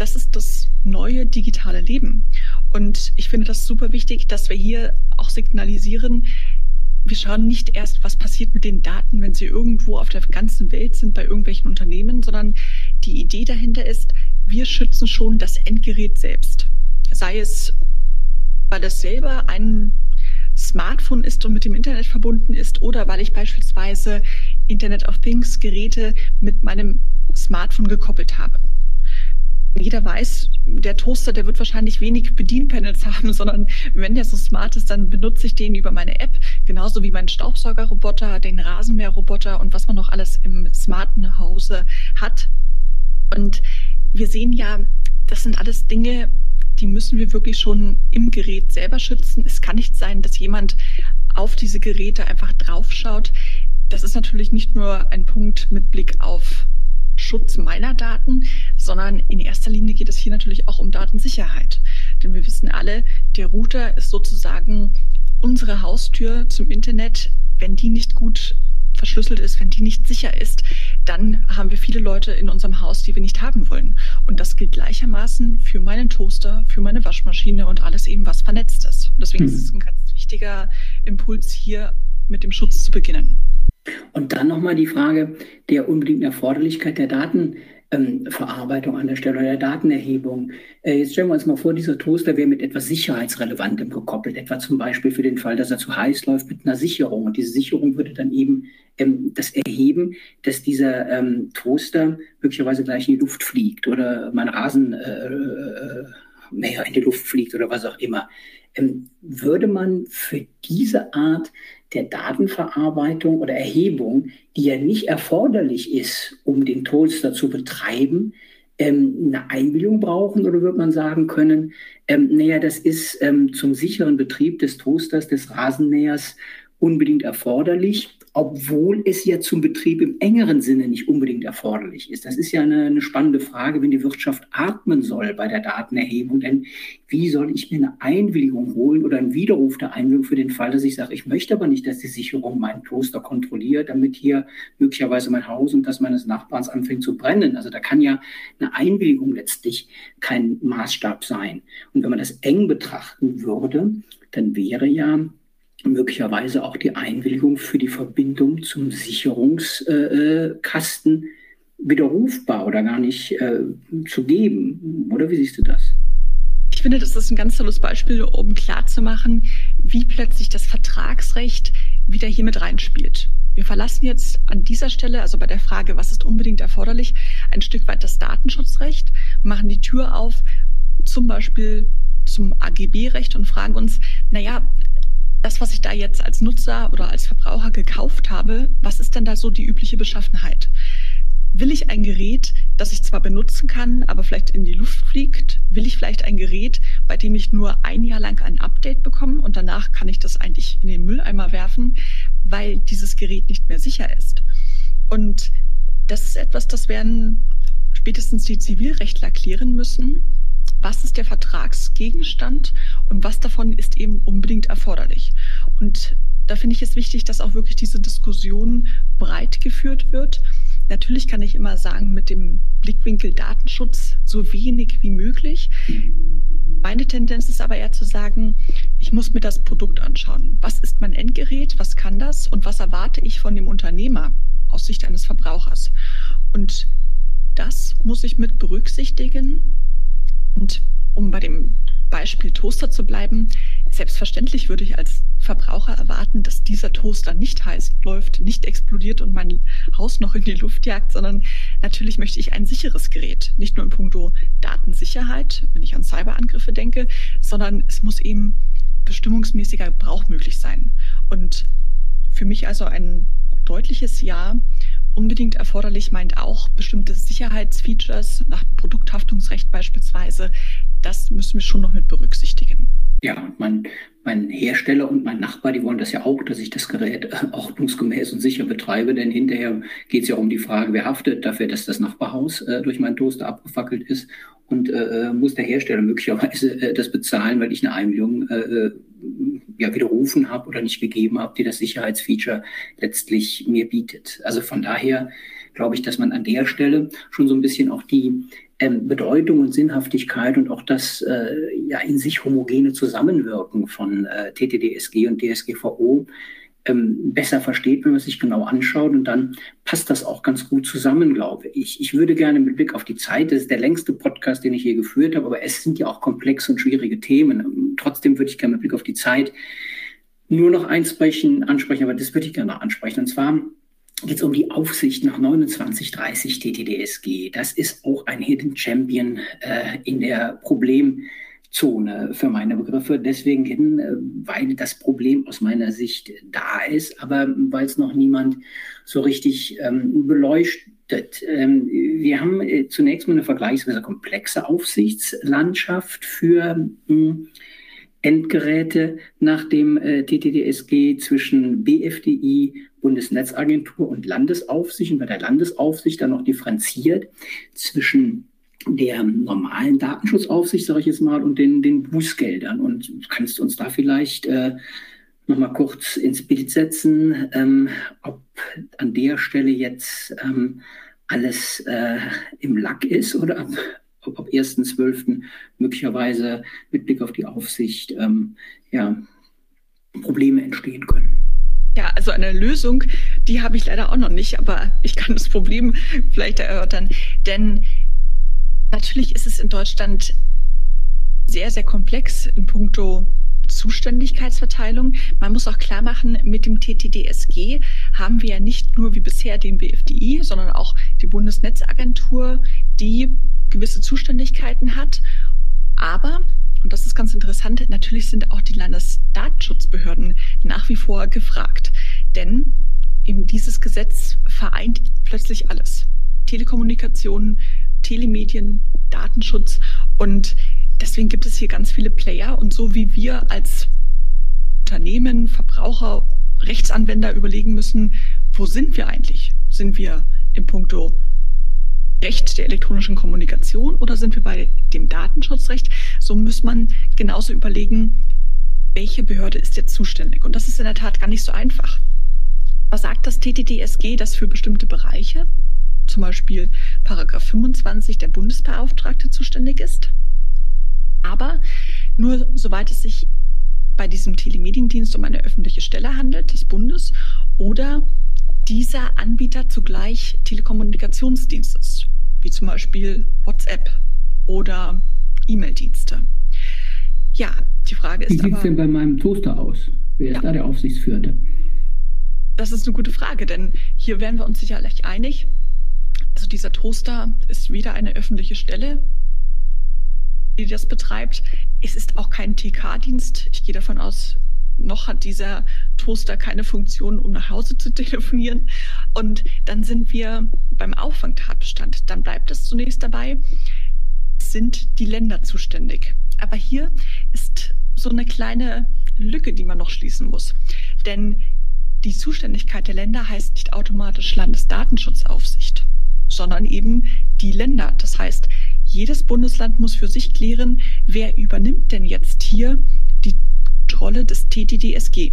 Speaker 3: das ist das neue digitale Leben. Und ich finde das super wichtig, dass wir hier auch signalisieren, wir schauen nicht erst, was passiert mit den Daten, wenn sie irgendwo auf der ganzen Welt sind bei irgendwelchen Unternehmen, sondern die Idee dahinter ist, wir schützen schon das Endgerät selbst. Sei es, weil es selber ein Smartphone ist und mit dem Internet verbunden ist oder weil ich beispielsweise Internet of Things Geräte mit meinem Smartphone gekoppelt habe. Jeder weiß, der Toaster, der wird wahrscheinlich wenig Bedienpanels haben, sondern wenn der so smart ist, dann benutze ich den über meine App, genauso wie mein Staubsaugerroboter, den Rasenmäherroboter und was man noch alles im smarten Hause hat. Und wir sehen ja, das sind alles Dinge, die müssen wir wirklich schon im Gerät selber schützen. Es kann nicht sein, dass jemand auf diese Geräte einfach draufschaut. Das ist natürlich nicht nur ein Punkt mit Blick auf Schutz meiner Daten, sondern in erster Linie geht es hier natürlich auch um Datensicherheit. Denn wir wissen alle, der Router ist sozusagen unsere Haustür zum Internet. Wenn die nicht gut verschlüsselt ist, wenn die nicht sicher ist, dann haben wir viele Leute in unserem Haus, die wir nicht haben wollen. Und das gilt gleichermaßen für meinen Toaster, für meine Waschmaschine und alles eben, was vernetzt ist. Deswegen mhm. ist es ein ganz wichtiger Impuls, hier mit dem Schutz zu beginnen.
Speaker 2: Und dann nochmal die Frage der unbedingten Erforderlichkeit der Datenverarbeitung ähm, an der Stelle oder der Datenerhebung. Äh, jetzt stellen wir uns mal vor, dieser Toaster wäre mit etwas Sicherheitsrelevantem gekoppelt, etwa zum Beispiel für den Fall, dass er zu heiß läuft mit einer Sicherung. Und diese Sicherung würde dann eben ähm, das erheben, dass dieser ähm, Toaster möglicherweise gleich in die Luft fliegt oder mein Rasen äh, äh, mehr in die Luft fliegt oder was auch immer. Ähm, würde man für diese Art der Datenverarbeitung oder Erhebung, die ja nicht erforderlich ist, um den Toaster zu betreiben, ähm, eine Einwilligung brauchen oder würde man sagen können, ähm, naja, das ist ähm, zum sicheren Betrieb des Toasters, des Rasenmähers unbedingt erforderlich obwohl es ja zum Betrieb im engeren Sinne nicht unbedingt erforderlich ist. Das ist ja eine, eine, spannende Frage, wenn die Wirtschaft atmen soll bei der Datenerhebung. Denn wie soll ich mir eine Einwilligung holen oder einen Widerruf der Einwilligung für den Fall, dass ich sage, ich möchte aber nicht, dass die Sicherung meinen Kloster kontrolliert, damit hier möglicherweise mein Haus und das meines Nachbarns anfängt zu brennen. Also da kann ja eine Einwilligung letztlich kein Maßstab sein. Und wenn man das eng betrachten würde, dann wäre ja möglicherweise auch die Einwilligung für die Verbindung zum Sicherungskasten widerrufbar oder gar nicht äh, zu geben. Oder wie siehst du das?
Speaker 3: Ich finde, das ist ein ganz tolles Beispiel, um klarzumachen, wie plötzlich das Vertragsrecht wieder hier mit reinspielt. Wir verlassen jetzt an dieser Stelle, also bei der Frage, was ist unbedingt erforderlich, ein Stück weit das Datenschutzrecht, machen die Tür auf, zum Beispiel zum AGB-Recht und fragen uns, naja, das, was ich da jetzt als Nutzer oder als Verbraucher gekauft habe, was ist denn da so die übliche Beschaffenheit? Will ich ein Gerät, das ich zwar benutzen kann, aber vielleicht in die Luft fliegt? Will ich vielleicht ein Gerät, bei dem ich nur ein Jahr lang ein Update bekomme und danach kann ich das eigentlich in den Mülleimer werfen, weil dieses Gerät nicht mehr sicher ist? Und das ist etwas, das werden spätestens die Zivilrechtler klären müssen. Was ist der Vertragsgegenstand und was davon ist eben unbedingt erforderlich? Und da finde ich es wichtig, dass auch wirklich diese Diskussion breit geführt wird Natürlich kann ich immer sagen, mit dem Blickwinkel Datenschutz so wenig wie möglich. Meine Tendenz ist aber eher zu sagen, ich muss mir das Produkt anschauen. Was ist mein Endgerät? Was kann das? Und was erwarte ich von dem Unternehmer aus Sicht eines Verbrauchers? Und das muss ich mit berücksichtigen. Und um bei dem Beispiel Toaster zu bleiben, selbstverständlich würde ich als Verbraucher erwarten, dass dieser Toaster nicht heiß läuft, nicht explodiert und mein Haus noch in die Luft jagt, sondern natürlich möchte ich ein sicheres Gerät. Nicht nur in puncto Datensicherheit, wenn ich an Cyberangriffe denke, sondern es muss eben bestimmungsmäßiger Gebrauch möglich sein. Und für mich also ein deutliches Ja. Unbedingt erforderlich meint auch bestimmte Sicherheitsfeatures nach dem Produkthaftungsrecht beispielsweise. Das müssen wir schon noch mit berücksichtigen.
Speaker 2: Ja, mein, mein Hersteller und mein Nachbar, die wollen das ja auch, dass ich das Gerät äh, ordnungsgemäß und sicher betreibe, denn hinterher geht es ja um die Frage, wer haftet dafür, dass das Nachbarhaus äh, durch meinen Toaster abgefackelt ist und äh, äh muss der Hersteller möglicherweise äh, das bezahlen, weil ich eine Einwilligung äh ja, widerrufen habe oder nicht gegeben habe, die das Sicherheitsfeature letztlich mir bietet. Also von daher glaube ich, dass man an der Stelle schon so ein bisschen auch die ähm, Bedeutung und Sinnhaftigkeit und auch das äh, ja in sich homogene Zusammenwirken von äh, TTDSG und DSGVO ähm, besser versteht, wenn man sich genau anschaut. Und dann passt das auch ganz gut zusammen, glaube ich. Ich würde gerne mit Blick auf die Zeit, das ist der längste Podcast, den ich je geführt habe, aber es sind ja auch komplexe und schwierige Themen. Trotzdem würde ich gerne mit Blick auf die Zeit nur noch eins sprechen, ansprechen, aber das würde ich gerne ansprechen. Und zwar geht um die Aufsicht nach 2930 TTDSG. Das ist auch ein Hidden Champion äh, in der Problemzone für meine Begriffe. Deswegen hin, äh, weil das Problem aus meiner Sicht da ist, aber weil es noch niemand so richtig ähm, beleuchtet. Ähm, wir haben äh, zunächst mal eine vergleichsweise komplexe Aufsichtslandschaft für mh, hm, Endgeräte nach dem äh, TTDSG zwischen BFDI, Bundesnetzagentur und Landesaufsicht und bei der Landesaufsicht dann noch differenziert zwischen der normalen Datenschutzaufsicht, sage ich jetzt mal, und den, den Bußgeldern. Und kannst du uns da vielleicht äh, noch mal kurz ins Bild setzen, ähm, ob an der Stelle jetzt ähm, alles äh, im Lack ist oder ob, ab 1.12. möglicherweise mit Blick auf die Aufsicht ähm, ja, Probleme entstehen können.
Speaker 3: Ja, also eine Lösung, die habe ich leider auch noch nicht, aber ich kann das Problem vielleicht erörtern. Denn natürlich ist es in Deutschland sehr, sehr komplex in puncto Zuständigkeitsverteilung. Man muss auch klar machen, mit dem TTDSG haben wir ja nicht nur wie bisher den BFDI, sondern auch die Bundesnetzagentur, die gewisse Zuständigkeiten hat. Aber, und das ist ganz interessant, natürlich sind auch die Landesdatenschutzbehörden nach wie vor gefragt. Denn eben dieses Gesetz vereint plötzlich alles. Telekommunikation, Telemedien, Datenschutz und deswegen gibt es hier ganz viele Player und so wie wir als Unternehmen, Verbraucher, Rechtsanwender überlegen müssen, wo sind wir eigentlich? Sind wir im Punkto der elektronischen Kommunikation oder sind wir bei dem Datenschutzrecht? So muss man genauso überlegen, welche Behörde ist jetzt zuständig? Und das ist in der Tat gar nicht so einfach. Was sagt das TTDSG, das für bestimmte Bereiche, zum Beispiel Paragraph 25, der Bundesbeauftragte zuständig ist? Aber nur soweit es sich bei diesem Telemediendienst um eine öffentliche Stelle handelt des Bundes oder dieser Anbieter zugleich Telekommunikationsdienstes, wie zum Beispiel WhatsApp oder E-Mail-Dienste. Ja, die Frage ist.
Speaker 2: Wie sieht es denn bei meinem Toaster aus? Wer ist ja. da der Aufsichtsführende?
Speaker 3: Das ist eine gute Frage, denn hier wären wir uns sicherlich einig. Also dieser Toaster ist weder eine öffentliche Stelle, die das betreibt. Es ist auch kein TK-Dienst. Ich gehe davon aus, noch hat dieser Toaster keine Funktion, um nach Hause zu telefonieren. Und dann sind wir beim Auffangtatbestand. Dann bleibt es zunächst dabei, sind die Länder zuständig. Aber hier ist so eine kleine Lücke, die man noch schließen muss. Denn die Zuständigkeit der Länder heißt nicht automatisch Landesdatenschutzaufsicht, sondern eben die Länder. Das heißt, jedes Bundesland muss für sich klären, wer übernimmt denn jetzt hier die Rolle des TTDSG.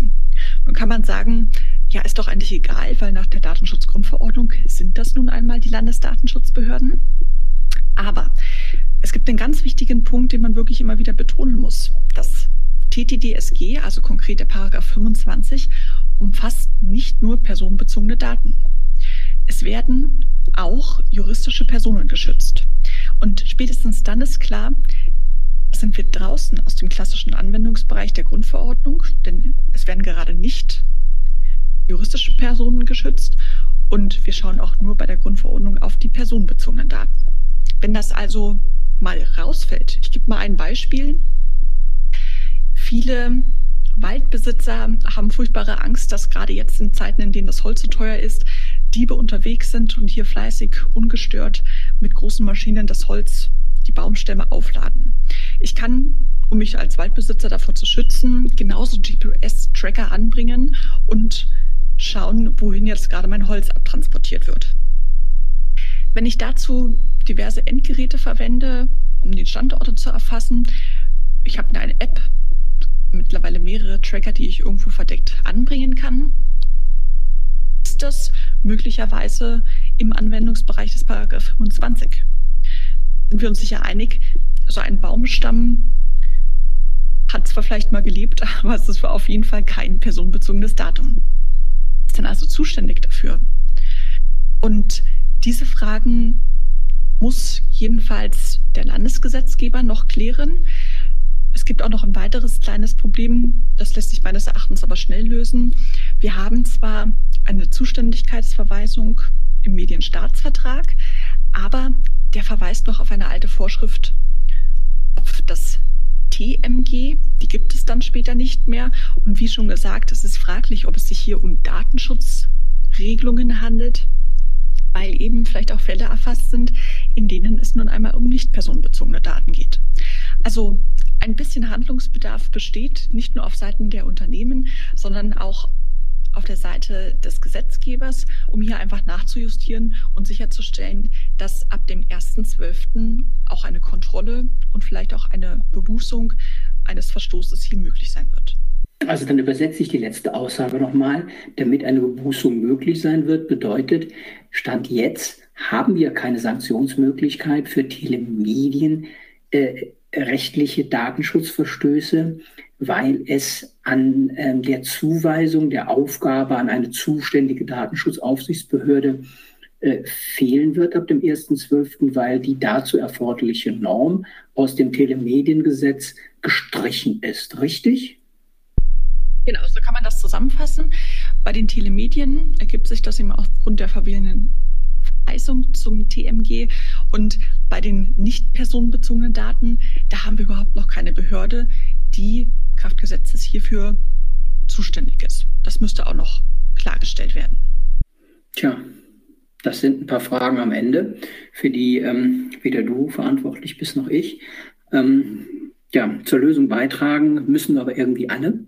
Speaker 3: Nun kann man sagen, ja, ist doch eigentlich egal, weil nach der Datenschutzgrundverordnung sind das nun einmal die Landesdatenschutzbehörden. Aber es gibt einen ganz wichtigen Punkt, den man wirklich immer wieder betonen muss. Das TTDSG, also konkret der Paragraph 25, umfasst nicht nur personenbezogene Daten. Es werden auch juristische Personen geschützt. Und spätestens dann ist klar, sind wir draußen aus dem klassischen Anwendungsbereich der Grundverordnung, denn es werden gerade nicht juristische Personen geschützt und wir schauen auch nur bei der Grundverordnung auf die personenbezogenen Daten. Wenn das also mal rausfällt, ich gebe mal ein Beispiel. Viele Waldbesitzer haben furchtbare Angst, dass gerade jetzt in Zeiten, in denen das Holz so teuer ist, Diebe unterwegs sind und hier fleißig ungestört mit großen Maschinen das Holz, die Baumstämme aufladen. Ich kann, um mich als Waldbesitzer davor zu schützen, genauso GPS-Tracker anbringen und schauen, wohin jetzt gerade mein Holz abtransportiert wird. Wenn ich dazu diverse Endgeräte verwende, um die Standorte zu erfassen, ich habe eine App, mittlerweile mehrere Tracker, die ich irgendwo verdeckt anbringen kann, ist das möglicherweise im Anwendungsbereich des Paragraph 25. Sind wir uns sicher einig, so ein Baumstamm hat zwar vielleicht mal gelebt, aber es ist auf jeden Fall kein personenbezogenes Datum. Ist dann also zuständig dafür? Und diese Fragen muss jedenfalls der Landesgesetzgeber noch klären. Es gibt auch noch ein weiteres kleines Problem, das lässt sich meines Erachtens aber schnell lösen. Wir haben zwar eine Zuständigkeitsverweisung im Medienstaatsvertrag, aber der verweist noch auf eine alte Vorschrift, auf das TMG, die gibt es dann später nicht mehr. Und wie schon gesagt, es ist fraglich, ob es sich hier um Datenschutzregelungen handelt, weil eben vielleicht auch Fälle erfasst sind, in denen es nun einmal um nicht personenbezogene Daten geht. Also ein bisschen Handlungsbedarf besteht, nicht nur auf Seiten der Unternehmen, sondern auch auf der Seite des Gesetzgebers, um hier einfach nachzujustieren und sicherzustellen, dass ab dem 1.12. auch eine Kontrolle und vielleicht auch eine Bebußung eines Verstoßes hier möglich sein wird.
Speaker 2: Also dann übersetze ich die letzte Aussage nochmal. Damit eine Bebußung möglich sein wird, bedeutet, Stand jetzt haben wir keine Sanktionsmöglichkeit für Telemedien, äh, rechtliche Datenschutzverstöße, weil es an äh, der Zuweisung der Aufgabe an eine zuständige Datenschutzaufsichtsbehörde äh, fehlen wird ab dem 1.12., weil die dazu erforderliche Norm aus dem Telemediengesetz gestrichen ist. Richtig?
Speaker 3: Genau, so kann man das zusammenfassen. Bei den Telemedien ergibt sich das eben aufgrund der verwählenden Verweisung zum TMG und bei den nicht personenbezogenen Daten, da haben wir überhaupt noch keine Behörde, die Kraftgesetzes hierfür zuständig ist. Das müsste auch noch klargestellt werden.
Speaker 2: Tja, das sind ein paar Fragen am Ende, für die ähm, weder du verantwortlich bist noch ich. Ähm, ja, zur Lösung beitragen müssen wir aber irgendwie alle.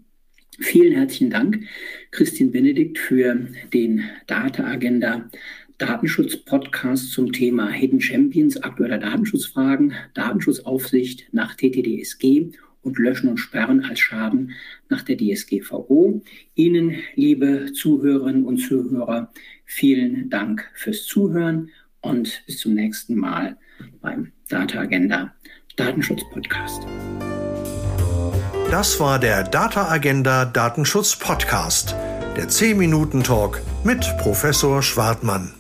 Speaker 2: Vielen herzlichen Dank, Christine Benedikt, für den Data Agenda Datenschutz-Podcast zum Thema Hidden Champions aktueller Datenschutzfragen, Datenschutzaufsicht nach TTDSG und Löschen und Sperren als Schaden nach der DSGVO. Ihnen, liebe Zuhörerinnen und Zuhörer, vielen Dank fürs Zuhören und bis zum nächsten Mal beim Data Agenda Datenschutz Podcast.
Speaker 1: Das war der Data Agenda Datenschutz Podcast, der 10 Minuten Talk mit Professor Schwartmann.